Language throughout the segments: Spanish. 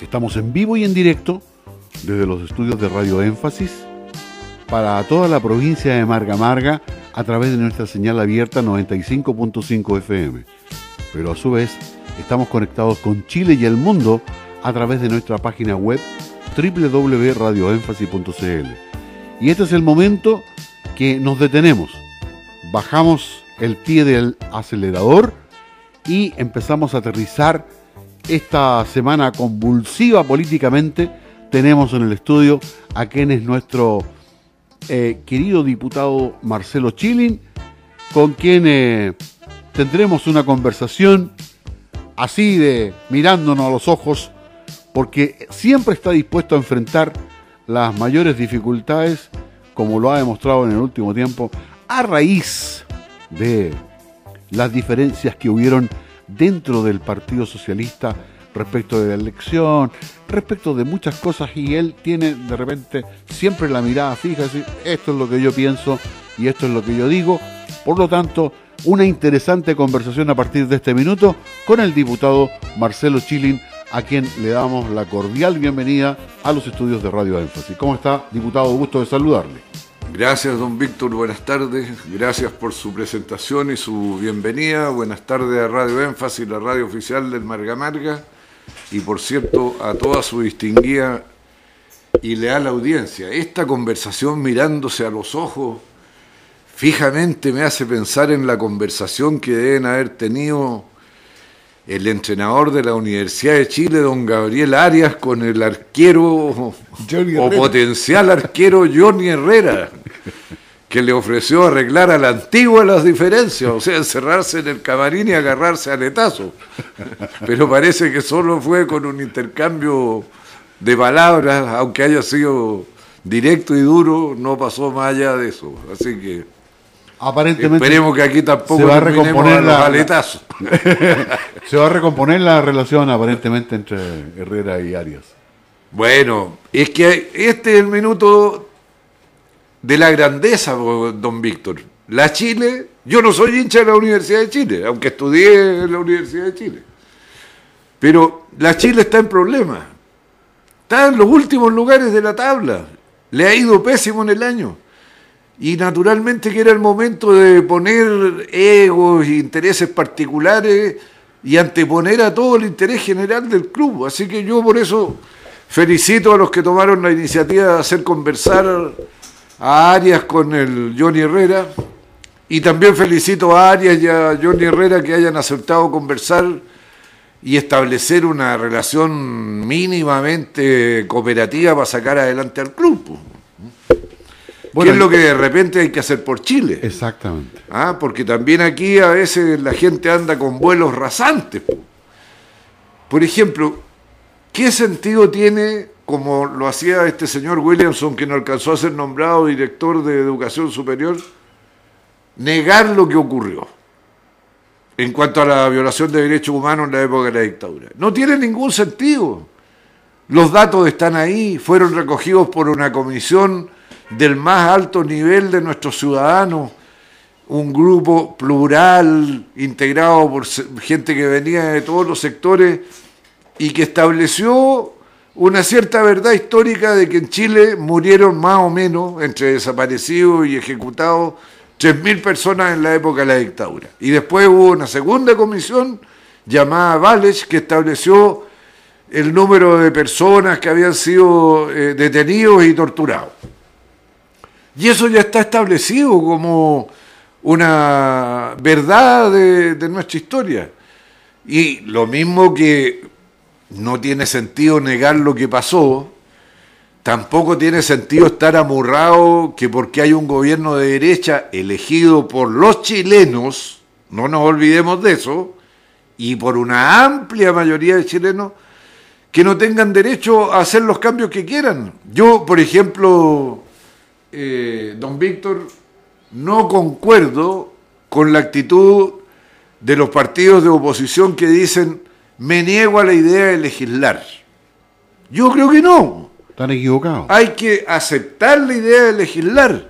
Estamos en vivo y en directo desde los estudios de Radio Énfasis para toda la provincia de Marga Marga a través de nuestra señal abierta 95.5 FM. Pero a su vez estamos conectados con Chile y el mundo a través de nuestra página web www.radioénfasis.cl. Y este es el momento que nos detenemos. Bajamos el pie del acelerador y empezamos a aterrizar esta semana convulsiva políticamente. Tenemos en el estudio a quien es nuestro eh, querido diputado Marcelo Chilin, con quien eh, tendremos una conversación así de mirándonos a los ojos, porque siempre está dispuesto a enfrentar las mayores dificultades, como lo ha demostrado en el último tiempo, a raíz de las diferencias que hubieron dentro del Partido Socialista respecto de la elección, respecto de muchas cosas y él tiene de repente siempre la mirada fija, así, esto es lo que yo pienso y esto es lo que yo digo. Por lo tanto, una interesante conversación a partir de este minuto con el diputado Marcelo Chilin, a quien le damos la cordial bienvenida a los estudios de Radio Énfasis. ¿Cómo está, diputado? Gusto de saludarle. Gracias, don Víctor. Buenas tardes. Gracias por su presentación y su bienvenida. Buenas tardes a Radio Énfasis, la radio oficial del Marga Marga. Y por cierto, a toda su distinguida y leal audiencia. Esta conversación mirándose a los ojos fijamente me hace pensar en la conversación que deben haber tenido el entrenador de la Universidad de Chile, don Gabriel Arias, con el arquero o potencial arquero Johnny Herrera, que le ofreció arreglar a la antigua las diferencias, o sea, encerrarse en el camarín y agarrarse a letazo. Pero parece que solo fue con un intercambio de palabras, aunque haya sido directo y duro, no pasó más allá de eso. Así que Aparentemente. Esperemos que aquí tampoco se va a recomponer la, se va a recomponer la relación aparentemente entre Herrera y Arias. Bueno, es que este es el minuto de la grandeza, don Víctor. La Chile, yo no soy hincha de la Universidad de Chile, aunque estudié en la Universidad de Chile. Pero la Chile está en problemas. Está en los últimos lugares de la tabla. Le ha ido pésimo en el año. Y naturalmente que era el momento de poner egos e intereses particulares y anteponer a todo el interés general del club. Así que yo por eso felicito a los que tomaron la iniciativa de hacer conversar a Arias con el Johnny Herrera. Y también felicito a Arias y a Johnny Herrera que hayan aceptado conversar y establecer una relación mínimamente cooperativa para sacar adelante al club. ¿Qué es lo que de repente hay que hacer por Chile? Exactamente. Ah, porque también aquí a veces la gente anda con vuelos rasantes. Por ejemplo, ¿qué sentido tiene, como lo hacía este señor Williamson, que no alcanzó a ser nombrado director de educación superior, negar lo que ocurrió en cuanto a la violación de derechos humanos en la época de la dictadura? No tiene ningún sentido. Los datos están ahí, fueron recogidos por una comisión del más alto nivel de nuestros ciudadanos, un grupo plural, integrado por gente que venía de todos los sectores y que estableció una cierta verdad histórica de que en Chile murieron más o menos, entre desaparecidos y ejecutados, 3.000 personas en la época de la dictadura. Y después hubo una segunda comisión llamada Valech que estableció el número de personas que habían sido eh, detenidos y torturados. Y eso ya está establecido como una verdad de, nuestra historia. Y lo mismo que no tiene sentido negar lo que pasó, tampoco tiene sentido estar amurrado que porque hay un gobierno de derecha elegido por los chilenos, no nos olvidemos de eso, y por una amplia mayoría de chilenos, que no tengan derecho a hacer los cambios que quieran. Yo, por ejemplo, eh, don Víctor, no concuerdo con la actitud de los partidos de oposición que dicen me niego a la idea de legislar. Yo creo que no. Están equivocados. Hay que aceptar la idea de legislar.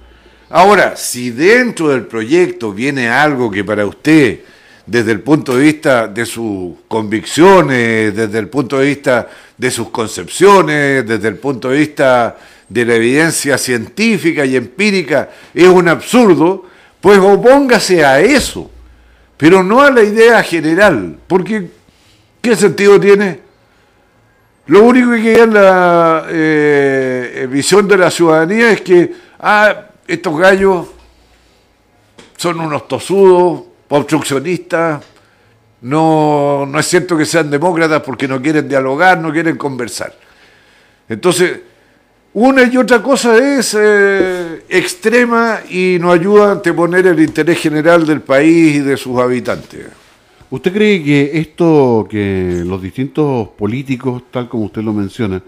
Ahora, si dentro del proyecto viene algo que para usted desde el punto de vista de sus convicciones, desde el punto de vista de sus concepciones, desde el punto de vista de la evidencia científica y empírica, es un absurdo, pues opóngase a eso, pero no a la idea general, porque ¿qué sentido tiene? Lo único que queda en la eh, visión de la ciudadanía es que, ah, estos gallos son unos tosudos, obstruccionistas, no, no es cierto que sean demócratas porque no quieren dialogar, no quieren conversar. Entonces, una y otra cosa es eh, extrema y no ayuda a anteponer el interés general del país y de sus habitantes. ¿Usted cree que esto, que los distintos políticos, tal como usted lo menciona,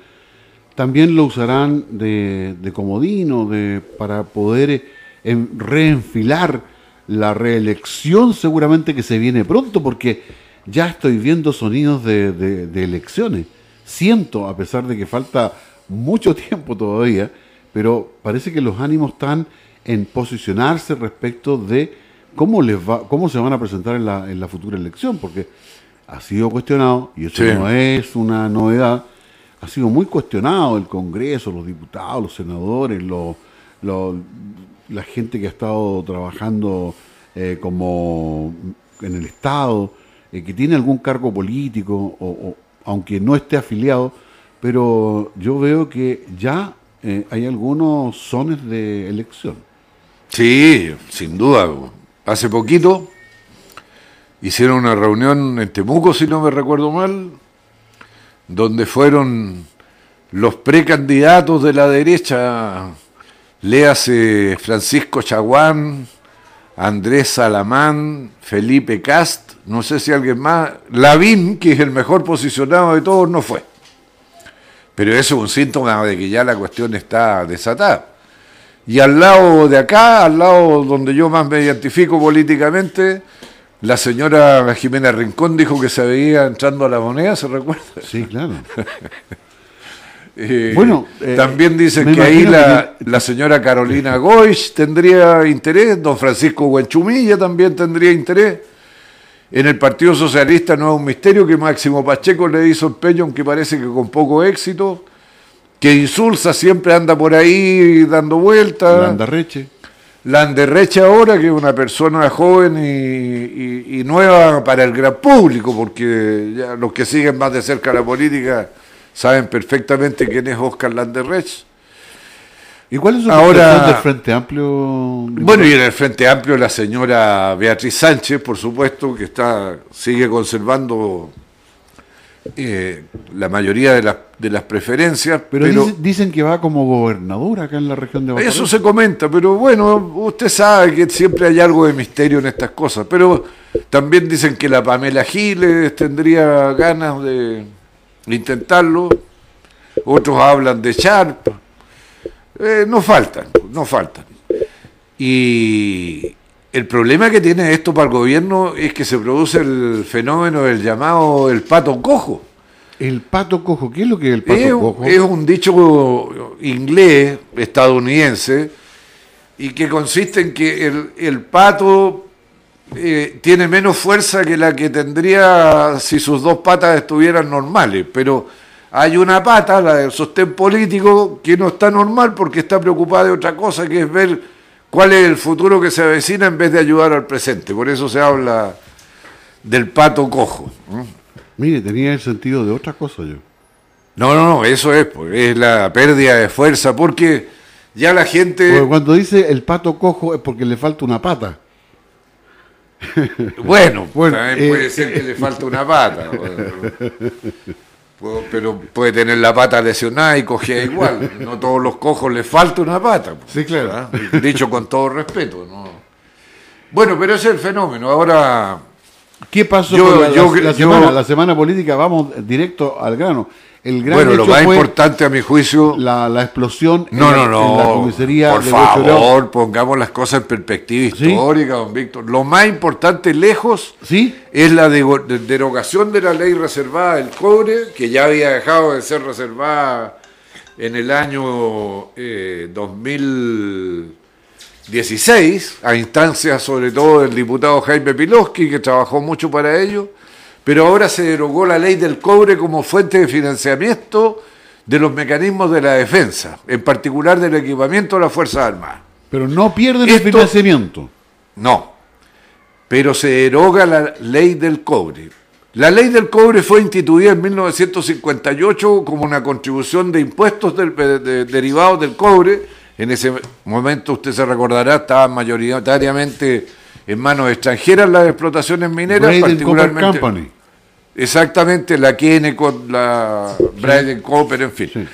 también lo usarán de, comodino de, para poder eh, reenfilar la reelección seguramente que se viene pronto? Porque ya estoy viendo sonidos de elecciones. Siento, a pesar de que falta mucho tiempo todavía, pero parece que los ánimos están en posicionarse respecto de cómo les va, cómo se van a presentar en la, en la futura elección, porque ha sido cuestionado, y eso no es una novedad, ha sido muy cuestionado el Congreso, los diputados, los senadores, la gente que ha estado trabajando eh, como en el Estado, eh, que tiene algún cargo político, o, aunque no esté afiliado, pero yo veo que ya eh, hay algunos zones de elección. Sí, sin duda. Hace poquito hicieron una reunión en Temuco, si no me recuerdo mal, donde fueron los precandidatos de la derecha, léase Francisco Chaguán, Andrés Salamán, Felipe Cast, no sé si alguien más, Lavín, que es el mejor posicionado de todos, no fue. Pero eso es un síntoma de que ya la cuestión está desatada. Y al lado de acá, al lado donde yo más me identifico políticamente, la señora Jimena Rincón dijo que se veía entrando a la moneda, ¿se recuerda? Sí, claro. Eh, bueno, eh, también dicen que ahí la, la, señora Carolina Goich tendría interés, don Francisco Huenchumilla también tendría interés. En el Partido Socialista no es un misterio que Máximo Pacheco le hizo empeño, aunque parece que con poco éxito que Insulsa siempre anda por ahí dando vueltas. Landerreche. Landerreche ahora, que es una persona joven y, nueva para el gran público, porque ya los que siguen más de cerca la política saben perfectamente quién es Oscar Landerreche. ¿Y cuál es su ahora del Frente Amplio? Bueno, y en el Frente Amplio la señora Beatriz Sánchez, por supuesto, que está sigue conservando eh, la mayoría de, de, las preferencias. Pero, dicen, que va como gobernador acá en la región de Eso se comenta, pero bueno, usted sabe que siempre hay algo de misterio en estas cosas. Pero también dicen que la Pamela Giles tendría ganas de intentarlo. Otros hablan de Sharp. Eh, no faltan, no faltan. Y, el problema que tiene esto para el gobierno es que se produce el fenómeno del llamado el pato cojo. El pato cojo, ¿qué es lo que es el pato cojo? Es un dicho inglés, estadounidense, y que consiste en que el, pato eh, tiene menos fuerza que la que tendría si sus dos patas estuvieran normales, pero hay una pata, la del sostén político, que no está normal porque está preocupada de otra cosa, que es ver cuál es el futuro que se avecina en vez de ayudar al presente. Por eso se habla del pato cojo. Mire, tenía el sentido de otra cosa yo. No, no, no, eso es, pues, es la pérdida de fuerza, porque ya la gente... cuando dice el pato cojo es porque le falta una pata. Bueno, también puede eh, ser que le falta una pata. Pero puede tener la pata lesionada y cogía igual. No todos los cojos les falta una pata. Sí, claro. ¿ah? Dicho con todo respeto. ¿no? Bueno, pero ese es el fenómeno. Ahora. ¿Qué pasó con la, semana, la semana política? Vamos directo al grano bueno, lo más importante a mi juicio. La, explosión no, en, no, la comisaría Por favor, pongamos las cosas en perspectiva histórica, don Víctor. Lo más importante lejos ¿Sí? es la derogación de la ley reservada del cobre, que ya había dejado de ser reservada en el año 2000. 16, a instancias sobre todo del diputado Jaime Piloski, que trabajó mucho para ello, pero ahora se derogó la ley del cobre como fuente de financiamiento de los mecanismos de la defensa, en particular del equipamiento de las Fuerzas Armadas. Pero no pierden el financiamiento. No, pero se deroga la ley del cobre. La ley del cobre fue instituida en 1958 como una contribución de impuestos derivados del cobre. En ese momento, usted se recordará, estaban mayoritariamente en manos extranjeras las explotaciones mineras, particularmente. Exactamente, la Kennecott, la sí. Copper, en fin.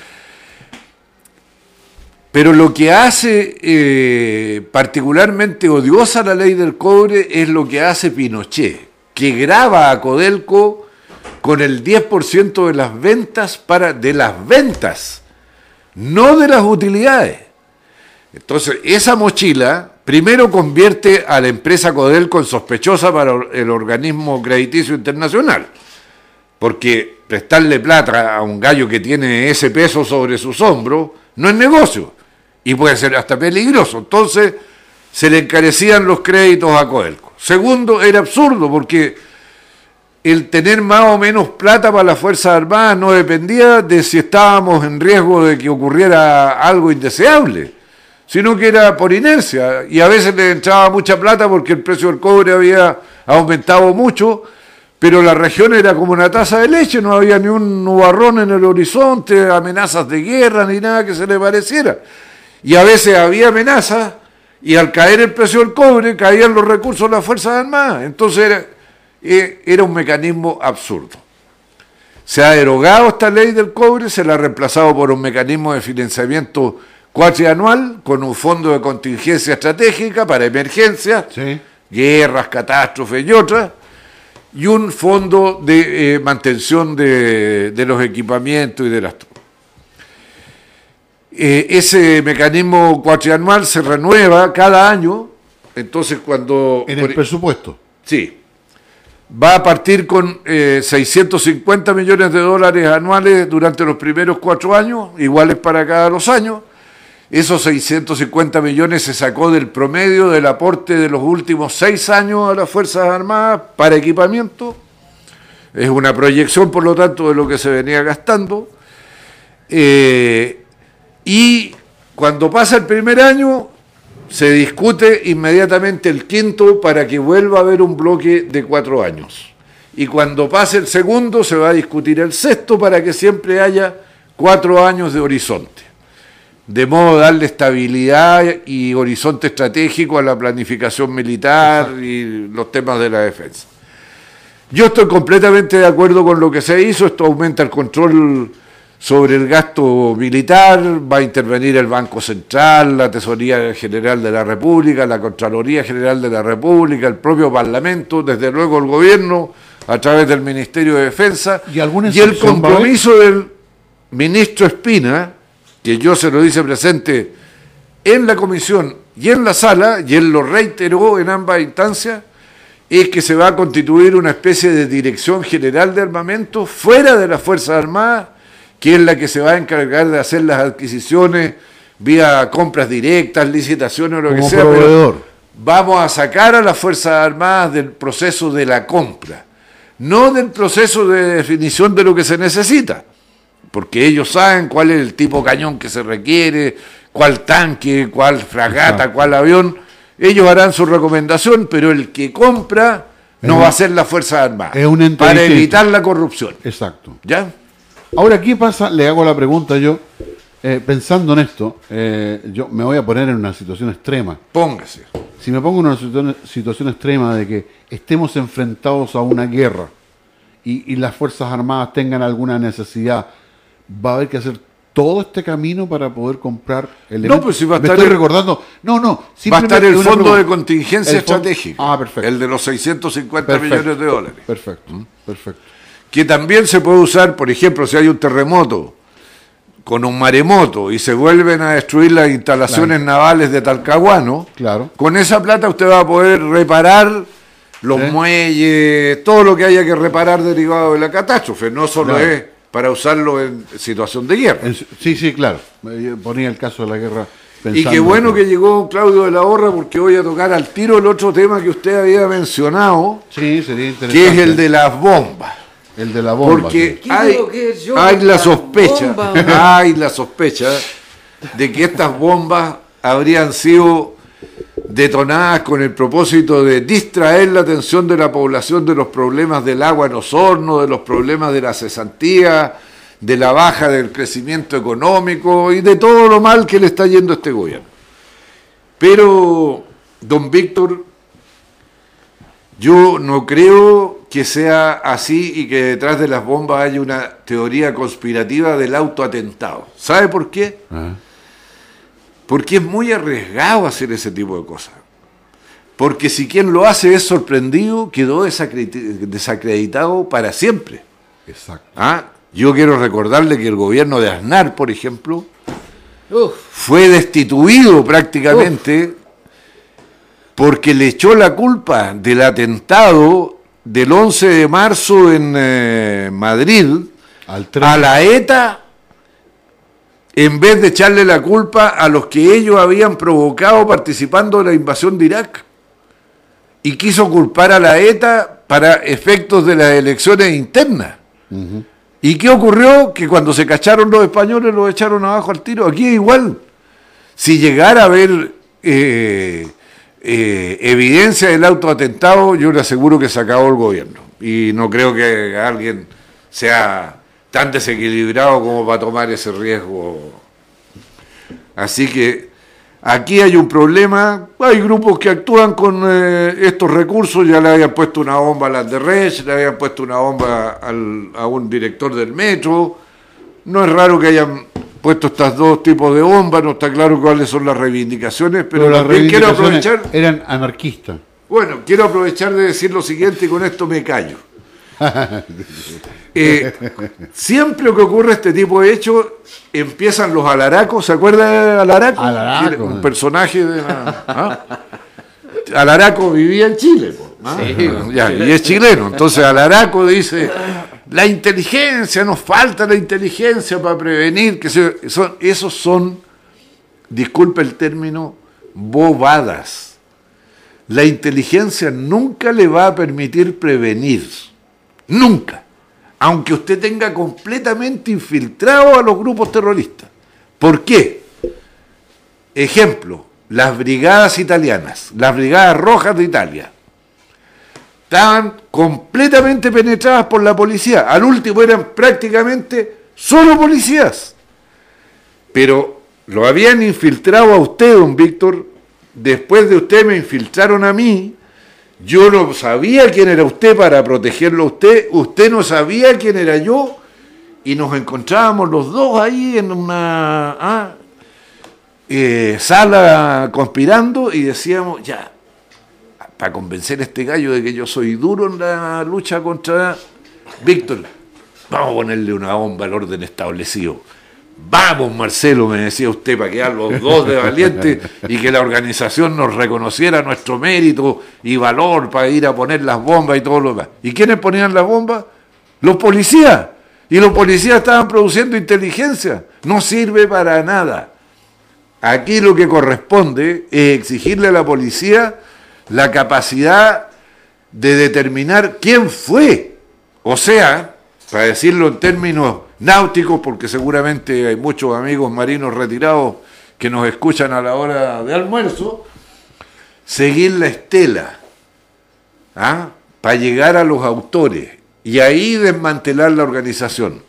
Pero lo que hace eh, particularmente odiosa la ley del cobre es lo que hace Pinochet, que graba a Codelco con el 10% de las ventas para de las ventas, no de las utilidades. Entonces, esa mochila primero convierte a la empresa Codelco en sospechosa para el organismo crediticio internacional porque prestarle plata a un gallo que tiene ese peso sobre sus hombros no es negocio y puede ser hasta peligroso. Entonces se le encarecían los créditos a Coelco. Segundo, era absurdo porque el tener más o menos plata para las Fuerzas Armadas no dependía de si estábamos en riesgo de que ocurriera algo indeseable, sino que era por inercia. Y a veces le entraba mucha plata porque el precio del cobre había aumentado mucho pero la región era como una taza de leche, no había ni un nubarrón en el horizonte, amenazas de guerra, ni nada que se le pareciera. Y a veces había amenazas, y al caer el precio del cobre, caían los recursos de las Fuerzas Armadas. Entonces era, eh, era un mecanismo absurdo. Se ha derogado esta ley del cobre, se la ha reemplazado por un mecanismo de financiamiento cuatrianual con un fondo de contingencia estratégica para emergencias, guerras, catástrofes y otras y un fondo de eh, mantención de, los equipamientos y de las eh, ese mecanismo cuatrianual se renueva cada año, entonces cuando... En el presupuesto. Sí. Va a partir con 650 eh, millones de dólares anuales durante los primeros cuatro años, iguales para cada los años, esos 650 millones se sacó del promedio del aporte de los últimos seis años a las Fuerzas Armadas para equipamiento. Es una proyección, por lo tanto, de lo que se venía gastando. Eh, y cuando pasa el primer año, se discute inmediatamente el quinto para que vuelva a haber un bloque de cuatro años. Y cuando pase el segundo, se va a discutir el sexto para que siempre haya cuatro años de horizonte de modo darle estabilidad y horizonte estratégico a la planificación militar y los temas de la defensa. Yo estoy completamente de acuerdo con lo que se hizo, esto aumenta el control sobre el gasto militar, va a intervenir el Banco Central, la Tesorería General de la República, la Contraloría General de la República, el propio Parlamento, desde luego el gobierno, a través del Ministerio de Defensa, y, y el compromiso del ministro Espina, que yo se lo dice presente en la comisión y en la sala, y él lo reiteró en ambas instancias, es que se va a constituir una especie de dirección general de armamento fuera de las Fuerzas Armadas, que es la que se va a encargar de hacer las adquisiciones vía compras directas, licitaciones o lo que sea. vamos a sacar a las Fuerzas Armadas del proceso de la compra, no del proceso de definición de lo que se necesita porque ellos saben cuál es el tipo de cañón que se requiere, cuál tanque, cuál fragata, cuál avión. Ellos harán su recomendación, pero el que compra no va a ser la Fuerza Armada. Es un para evitar la corrupción. Exacto. ¿Ya? Ahora, ¿qué pasa? Le hago la pregunta yo. Eh, pensando en esto, eh, yo me voy a poner en una situación extrema. Póngase. Si me pongo en una situación, extrema de que estemos enfrentados a una guerra y, y las Fuerzas Armadas tengan alguna necesidad va a haber que hacer todo este camino para poder comprar el No, pues si va a estar. estoy recordando. No, no. Va a estar el fondo de contingencia estratégica. Ah, perfecto. El de los 650 millones de dólares. Perfecto, ¿Mm? perfecto. Que también se puede usar, por ejemplo, si hay un terremoto con un maremoto y se vuelven a destruir las instalaciones navales de Talcahuano, claro. con esa plata usted va a poder reparar los ¿Eh? muelles, todo lo que haya que reparar derivado de la catástrofe. No solo es para usarlo en situación de guerra. sí, sí, claro. Ponía el caso de la guerra Y qué bueno que llegó Claudio de la Horra porque voy a tocar al tiro el otro tema que usted había mencionado, Sí, sería interesante. que es el de las bombas. El de la bomba. Porque sí. ¿Qué hay, que yo hay la la sospecha, bomba? hay la sospecha de que estas bombas habrían sido detonadas con el propósito de distraer la atención de la población de los problemas del agua en Osorno, de los problemas de la cesantía, de la baja del crecimiento económico y de todo lo mal que le está yendo a este gobierno. Pero, don Víctor, yo no creo que sea así y que detrás de las bombas haya una teoría conspirativa del autoatentado. ¿Sabe por qué? Ah, Porque es muy arriesgado hacer ese tipo de cosas. Porque si quien lo hace es sorprendido, quedó desacredit- desacreditado para siempre. Exacto. ¿Ah? Yo quiero recordarle que el gobierno de Aznar, por ejemplo, Uf, fue destituido prácticamente porque le echó la culpa del atentado del 11 de marzo en eh, Madrid Al a la ETA en vez de echarle la culpa a los que ellos habían provocado participando de la invasión de Irak. Y quiso culpar a la ETA para efectos de las elecciones internas. ¿Y qué ocurrió? Que cuando se cacharon los españoles los echaron abajo al tiro. Aquí es igual. Si llegara a haber eh, eh, evidencia del autoatentado, yo le aseguro que se acabó el gobierno. Y no creo que alguien sea tan desequilibrado como para tomar ese riesgo. Así que aquí hay un problema. Hay grupos que actúan con eh, estos recursos. Ya le habían puesto una bomba a las de le habían puesto una bomba al- a un director del metro. No es raro que hayan puesto estos dos tipos de bombas. No está claro cuáles son las reivindicaciones, pero, Pero las también quiero reivindicaciones aprovechar. eran anarquistas. Bueno, quiero aprovechar de decir lo siguiente y con esto me callo. Eh, siempre que ocurre este tipo de hechos, empiezan los alaracos. ¿Se acuerda de Alaraco? Alaraco, Un personaje de la- ¿ah? Alaraco vivía en Chile, po, ¿ah? Ya, y es chileno. Entonces Alaraco dice, la inteligencia, nos falta la inteligencia para prevenir. que se- son, Esos son, disculpe el término, bobadas. La inteligencia nunca le va a permitir prevenir. Nunca. Aunque usted tenga completamente infiltrado a los grupos terroristas. ¿Por qué? Ejemplo, las brigadas italianas, las brigadas rojas de Italia, estaban completamente penetradas por la policía. Al último eran prácticamente solo policías. Pero lo habían infiltrado a usted, don Víctor. Después de usted me infiltraron a mí. Yo no sabía quién era usted para protegerlo a usted. Usted no sabía quién era yo. Y nos encontrábamos los dos ahí en una ah, eh, sala conspirando y decíamos, ya, para convencer a este gallo de que yo soy duro en la lucha contra Víctor, vamos a ponerle una bomba al orden establecido. Vamos, Marcelo, me decía usted, para quedar los dos de valientes y que la organización nos reconociera nuestro mérito y valor para ir a poner las bombas y todo lo demás. ¿Y quiénes ponían las bombas? Los policías. Y los policías estaban produciendo inteligencia. No sirve para nada. Aquí lo que corresponde es exigirle a la policía la capacidad de determinar quién fue. O sea, para decirlo en términos náuticos, porque seguramente hay muchos amigos marinos retirados que nos escuchan a la hora de almuerzo, seguir la estela ¿ah? para llegar a los autores y ahí desmantelar la organización.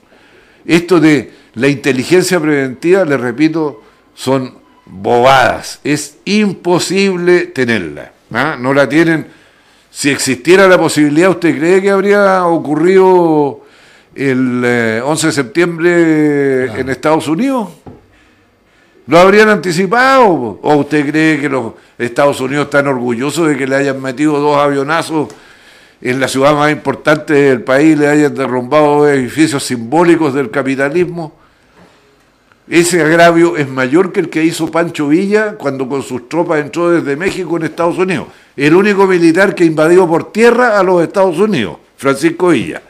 Esto de la inteligencia preventiva, le repito, son bobadas. Es imposible tenerla. ¿ah? No la tienen. Si existiera la posibilidad, ¿usted cree que habría ocurrido el eh, 11 de septiembre en Estados Unidos? ¿Lo habrían anticipado? ¿O usted cree que los Estados Unidos están orgullosos de que le hayan metido dos avionazos en la ciudad más importante del país, le hayan derrumbado dos edificios simbólicos del capitalismo? Ese agravio es mayor que el que hizo Pancho Villa cuando con sus tropas entró desde México en Estados Unidos. El único militar que invadió por tierra a los Estados Unidos, Francisco Villa.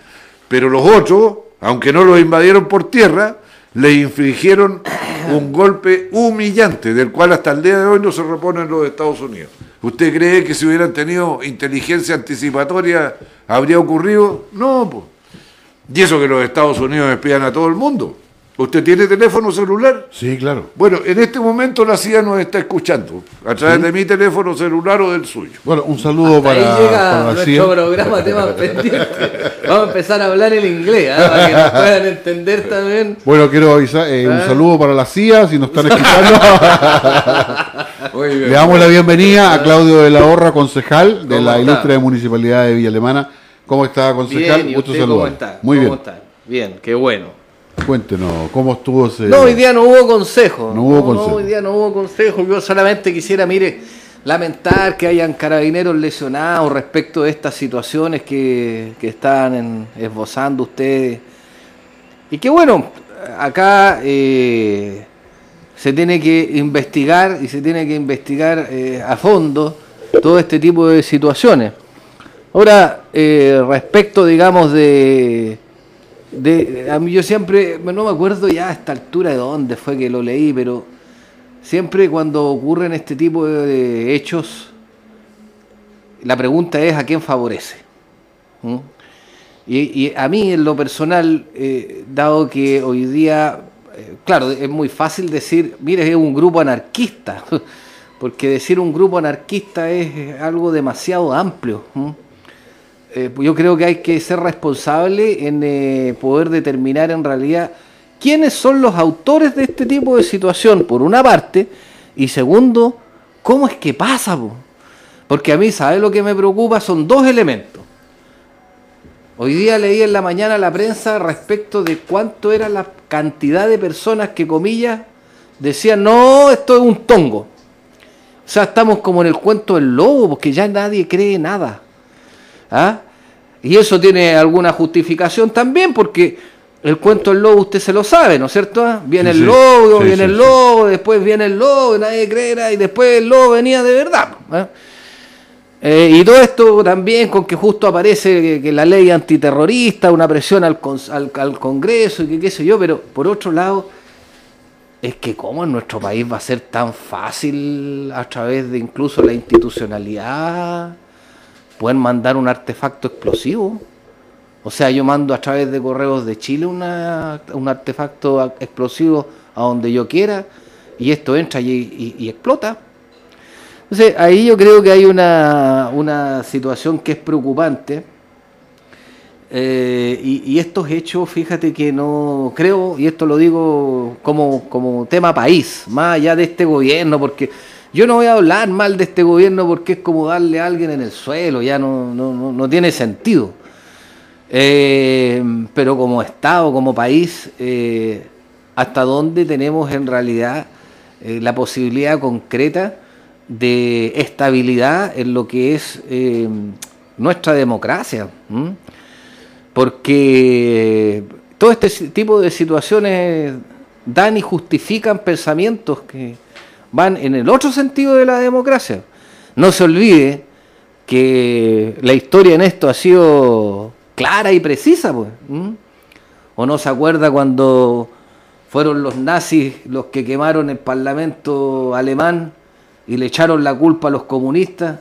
Pero los otros, aunque no los invadieron por tierra, le infligieron un golpe humillante, del cual hasta el día de hoy no se reponen los Estados Unidos. ¿Usted cree que si hubieran tenido inteligencia anticipatoria habría ocurrido? No, pues. Y eso que los Estados Unidos espían a todo el mundo. ¿Usted tiene teléfono celular? Sí, claro. Bueno, en este momento la CIA nos está escuchando, a través de mi teléfono celular o del suyo. Bueno, un saludo Hasta para, ahí llega para la nuestro CIA. programa temas pendientes. Vamos a empezar a hablar en inglés, ¿ah? para que nos puedan entender también. Bueno, quiero avisar, eh, un Ah. saludo para la CIA, si nos están escuchando. Muy bien. Le damos la bienvenida a Claudio de la Horra, concejal de ¿Cómo la está? ilustre Municipalidad de Villa Alemana. ¿Cómo está, concejal? Bien, ¿y Gusto usted cómo saludar. está? Muy ¿Cómo bien. está? Bien, qué bueno. Cuéntenos, ¿cómo estuvo ese...? No, hoy día no hubo consejo. No hubo consejo. hoy día no hubo consejo. Yo solamente quisiera, mire, lamentar que hayan carabineros lesionados respecto de estas situaciones que, que están en- esbozando ustedes. Y que bueno, acá eh, se tiene que investigar y se tiene que investigar eh, a fondo todo este tipo de situaciones. Ahora, eh, respecto, digamos, de, de- A mí yo siempre, no me acuerdo ya a esta altura de dónde fue que lo leí, pero siempre cuando ocurren este tipo de, hechos, la pregunta es a quién favorece. ¿Mm? Y, a mí en lo personal, eh, dado que hoy día, eh, claro, es muy fácil decir, mire, es un grupo anarquista, porque decir un grupo anarquista es algo demasiado amplio. ¿m? Eh, yo creo que hay que ser responsable en eh, poder determinar en realidad quiénes son los autores de este tipo de situación, por una parte, y segundo, cómo es que pasa. po? Porque a mí, ¿sabe lo que me preocupa? Son dos elementos. Hoy día leí en la mañana la prensa respecto de cuánto era la cantidad de personas que, comillas, decían, no, esto es un tongo. O sea, estamos como en el cuento del lobo, porque ya nadie cree nada. ¿Ah? Y eso tiene alguna justificación también, porque el cuento del lobo usted se lo sabe, ¿no es cierto? ¿Ah? Viene Sí, el lobo, Sí, viene sí, el lobo, después viene el lobo, nadie creerá, y después el lobo venía de verdad. ¿ah? Eh, y todo esto también con que justo aparece que, que la ley antiterrorista, una presión al, al, al Congreso y que qué sé yo, pero por otro lado, es que cómo en nuestro país va a ser tan fácil a través de incluso la institucionalidad poder mandar un artefacto explosivo. O sea, yo mando a través de correos de Chile una- un artefacto explosivo a donde yo quiera y esto entra y, y- y explota. Entonces, ahí yo creo que hay una, una situación que es preocupante. Eh, y, y estos hechos, fíjate que no creo, y esto lo digo como, como tema país, más allá de este gobierno, porque yo no voy a hablar mal de este gobierno porque es como darle a alguien en el suelo, ya no, no, no, no tiene sentido. Eh, pero como Estado, como país, eh, ¿hasta dónde tenemos en realidad eh, la posibilidad concreta de estabilidad en lo que es eh, nuestra democracia? ¿m? Porque todo este tipo de situaciones dan y justifican pensamientos que van en el otro sentido de la democracia. No se olvide que la historia en esto ha sido clara y precisa, pues. ¿O no se acuerda cuando fueron los nazis los que quemaron el parlamento alemán y le echaron la culpa a los comunistas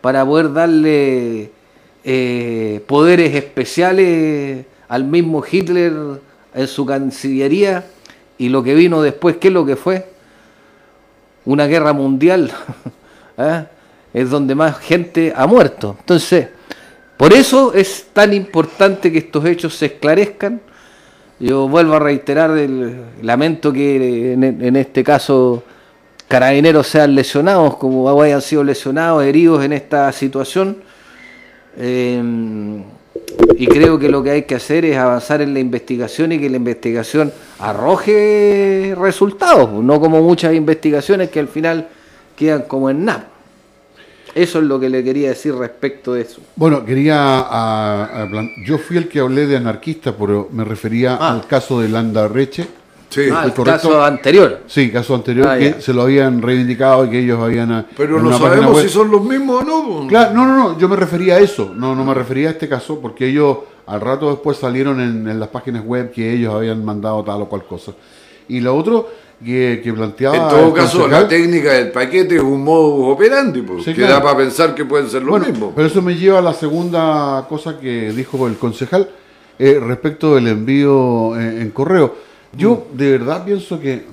para poder darle eh, poderes especiales al mismo Hitler en su cancillería y lo que vino después, ¿qué es lo que fue? Una guerra mundial. ¿ah? Es donde más gente ha muerto. Entonces, por eso es tan importante que estos hechos se esclarezcan. Yo vuelvo a reiterar el lamento que en, en este caso carabineros sean lesionados, como hayan sido lesionados, heridos en esta situación. Eh, y creo que lo que hay que hacer es avanzar en la investigación y que la investigación arroje resultados, no como muchas investigaciones que al final quedan como en nada. Eso es lo que le quería decir respecto de eso. Bueno, quería. a- yo fui el que hablé de anarquista, pero me refería Ah. al caso de Landa Reche. Sí, Ah, el correcto. caso anterior. Sí, caso anterior, Ah, que ya. se lo habían reivindicado y que ellos habían. ah, pero no sabemos web- si son los mismos o no. Claro, no, no, no, yo me refería a eso, no, no me refería a este caso, porque ellos al rato después salieron en, en las páginas web que ellos habían mandado tal o cual cosa. Y lo otro que, que planteaba... En todo caso, concejal- la técnica del paquete es un modo operandi, pues, Sí, que claro. da para pensar que pueden ser lo Bueno, mismo. pero eso me lleva a la segunda cosa que dijo el concejal eh, respecto del envío en, en correo. Yo de verdad pienso que,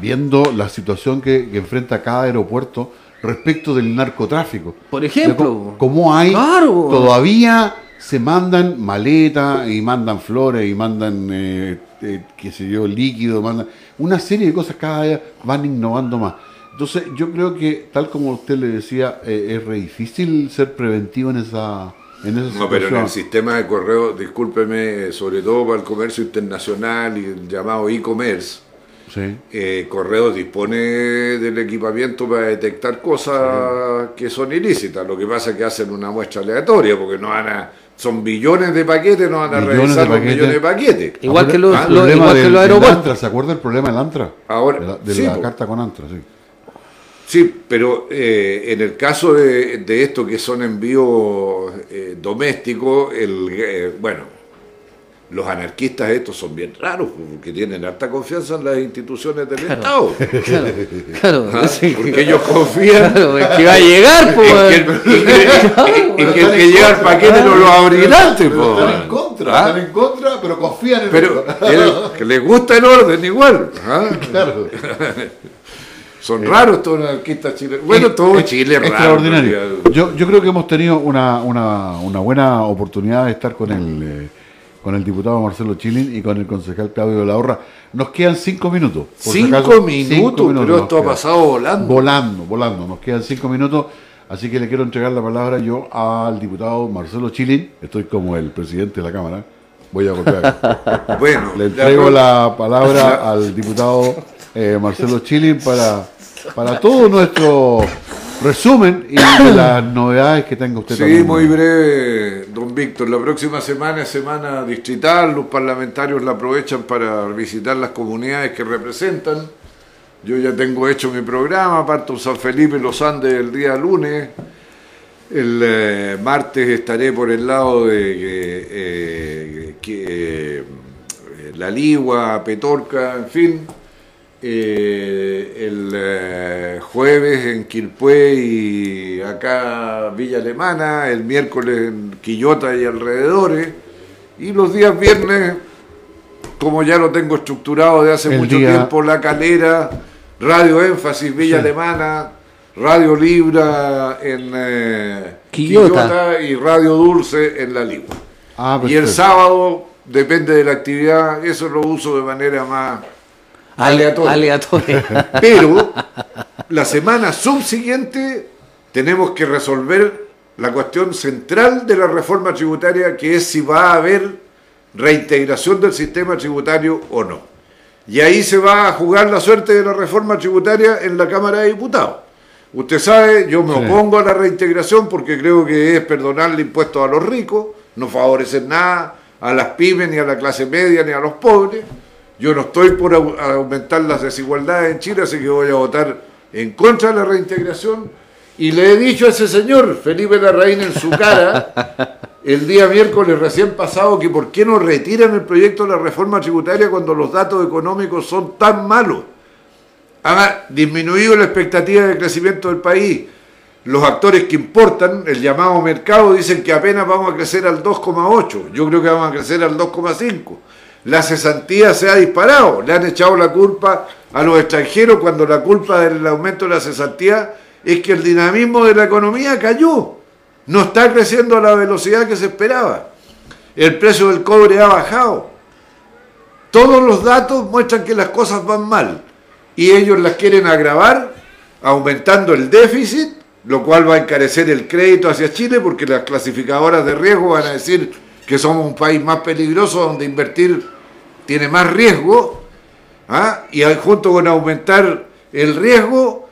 viendo la situación que, que enfrenta cada aeropuerto respecto del narcotráfico, Por ejemplo. de co- cómo hay Claro. todavía se mandan maletas y mandan flores y mandan, eh, eh, qué sé yo, líquido, mandan una serie de cosas cada día van innovando más. Entonces yo creo que, tal como usted le decía, eh, es re difícil ser preventivo en esa, en esa No, pero en el sistema de correo, discúlpeme, sobre todo para el comercio internacional y el llamado e-commerce, Sí. eh, Correos dispone del equipamiento para detectar cosas que son ilícitas. Lo que pasa es que hacen una muestra aleatoria, porque no van a, son billones de paquetes, no van a revisar los millones de paquetes. Igual que los, Ah, los- igual que del- los del aeropuertos. Antra, ¿Se acuerda el problema del Antra? Ahora, de la, de sí, la carta con Antra, sí. Sí, pero eh, en el caso de, de esto que son envíos eh, domésticos, el, eh, bueno, los anarquistas estos son bien raros, porque tienen alta confianza en las instituciones del Estado. Claro, claro. ¿ah? sí. Porque ellos confían Claro, es que va a llegar, pues. en que el, en que- en que, el que lleva el paquete no lo abrirá antes, po. Están en contra, ¿Ah? están en contra, pero confían en Pero el- que les gusta el orden igual. ¿ah? Claro. Son raros estos anarquistas chilenos. Bueno, Es- todo Chile es. Extraordinario. Yo, yo creo que hemos tenido una, una, una buena oportunidad de estar con el, eh, con el diputado Marcelo Chilin y con el concejal Claudio de la Horra. Nos quedan cinco minutos. si Cinco, acaso, minutos, cinco pero esto ha pasado volando. Volando, volando. Nos quedan cinco minutos. Así que le quiero entregar la palabra yo al diputado Marcelo Chilin. Estoy como el presidente de la Cámara. Voy a golpear. Bueno, Le entrego la palabra al diputado eh, Marcelo Chilin para, para todo nuestro resumen y de las novedades que tenga usted Sí, también. muy breve, don Víctor. La próxima semana es semana distrital, los parlamentarios la aprovechan para visitar las comunidades que representan. Yo ya tengo hecho mi programa, parto en San Felipe, Los Andes el día lunes. El eh, martes estaré por el lado de eh, eh, que, eh, La Ligua, Petorca, en fin. Eh, el eh, jueves en Quilpué y acá Villa Alemana, el miércoles en Quillota y alrededores, y los días viernes, como ya lo tengo estructurado de hace El mucho día- tiempo, La Calera, Radio Énfasis Villa Alemana, Radio Libra en eh, Quillota. Quillota y Radio Dulce en La Ligua. Ah, y el sábado, depende de la actividad, eso lo uso de manera más aleatoria. Aleatoria. Pero la semana subsiguiente tenemos que resolver la cuestión central de la reforma tributaria, que es si va a haber reintegración del sistema tributario o no. Y ahí se va a jugar la suerte de la reforma tributaria en la Cámara de Diputados. Usted sabe, yo me opongo a la reintegración porque creo que es perdonarle impuestos a los ricos, no favorecer nada a las pymes, ni a la clase media, ni a los pobres. Yo no estoy por au- aumentar las desigualdades en Chile, así que voy a votar en contra de la reintegración. Y le he dicho a ese señor, Felipe Larraín, en su cara, el día miércoles recién pasado, que por qué no retiran el proyecto de la reforma tributaria cuando los datos económicos son tan malos. Ha disminuido la expectativa de crecimiento del país. Los actores que importan, el llamado mercado, dicen que apenas vamos a crecer al 2,8. Yo creo que vamos a crecer al 2,5. La cesantía se ha disparado. Le han echado la culpa a los extranjeros cuando la culpa del aumento de la cesantía es que el dinamismo de la economía cayó. No está creciendo a la velocidad que se esperaba. El precio del cobre ha bajado. Todos los datos muestran que las cosas van mal y ellos las quieren agravar aumentando el déficit, lo cual va a encarecer el crédito hacia Chile porque las clasificadoras de riesgo van a decir que somos un país más peligroso donde invertir tiene más riesgo ¿ah? y junto con aumentar el riesgo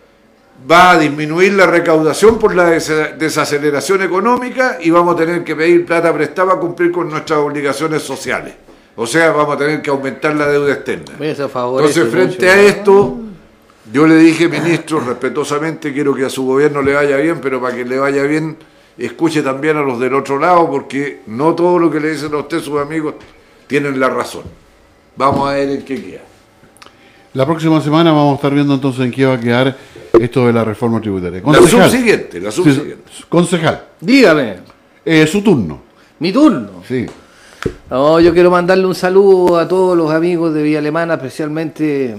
va a disminuir la recaudación por la des- desaceleración económica y vamos a tener que pedir plata prestada para cumplir con nuestras obligaciones sociales. O sea, vamos a tener que aumentar la deuda externa. Entonces, frente mucho. a esto, yo le dije, ministro, respetuosamente, quiero que a su gobierno le vaya bien, pero para que le vaya bien, escuche también a los del otro lado, porque no todo lo que le dicen a usted sus amigos tienen la razón. Vamos a ver en qué queda. La próxima semana vamos a estar viendo entonces en qué va a quedar esto de la reforma tributaria. La subsiguiente, la subsiguiente. Sí, concejal. Dígame. Eh, su turno. Mi turno. Sí. No, yo quiero mandarle un saludo a todos los amigos de Villa Alemana, especialmente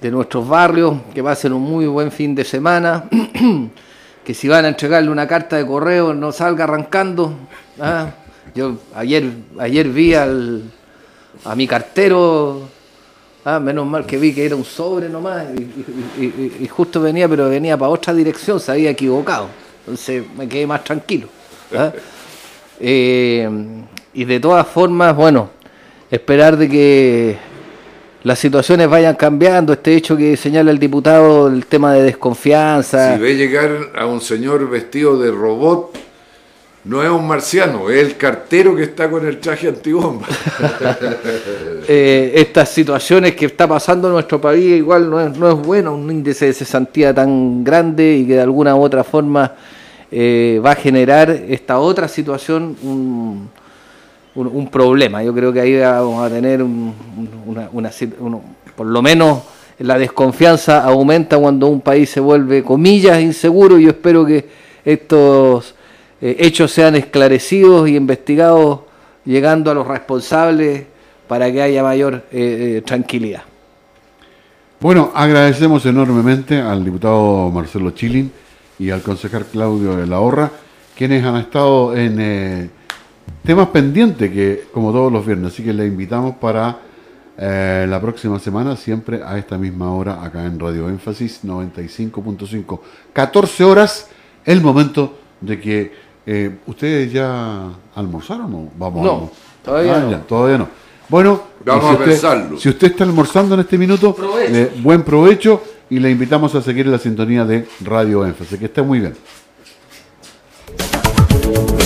de nuestros barrios, que pasen un muy buen fin de semana, que si van a entregarle una carta de correo no salga arrancando. ¿ah? Yo ayer, ayer vi al, a mi cartero, ah, menos mal que vi que era un sobre nomás, y, justo venía, pero venía para otra dirección, se había equivocado. Entonces me quedé más tranquilo. ¿ah? Eh, y de todas formas, bueno, esperar de que las situaciones vayan cambiando, este hecho que señala el diputado, el tema de desconfianza. Si ve llegar a un señor vestido de robot, no es un marciano, es el cartero que está con el traje antibomba. eh, estas situaciones que está pasando en nuestro país igual no es, no es bueno, un índice de cesantía tan grande y que de alguna u otra forma eh, va a generar esta otra situación, un, un, problema. Yo creo que ahí vamos a tener una, por lo menos la desconfianza aumenta cuando un país se vuelve, comillas, inseguro. Yo espero que estos eh, hechos sean esclarecidos y investigados, llegando a los responsables para que haya mayor eh, tranquilidad. Bueno, agradecemos enormemente al diputado Marcelo Chilin y al concejal Claudio de la Horra, quienes han estado en eh, temas pendientes, que como todos los viernes, así que le invitamos para eh, la próxima semana, siempre a esta misma hora, acá en Radio Énfasis 95.5. 14 horas, el momento de que eh, ustedes ya almorzaron o vamos no, todavía, ah, no. todavía no. Bueno, vamos si, a usted, pensarlo. si usted está almorzando en este minuto, buen provecho y le invitamos a seguir la sintonía de Radio Énfasis. Que esté muy bien.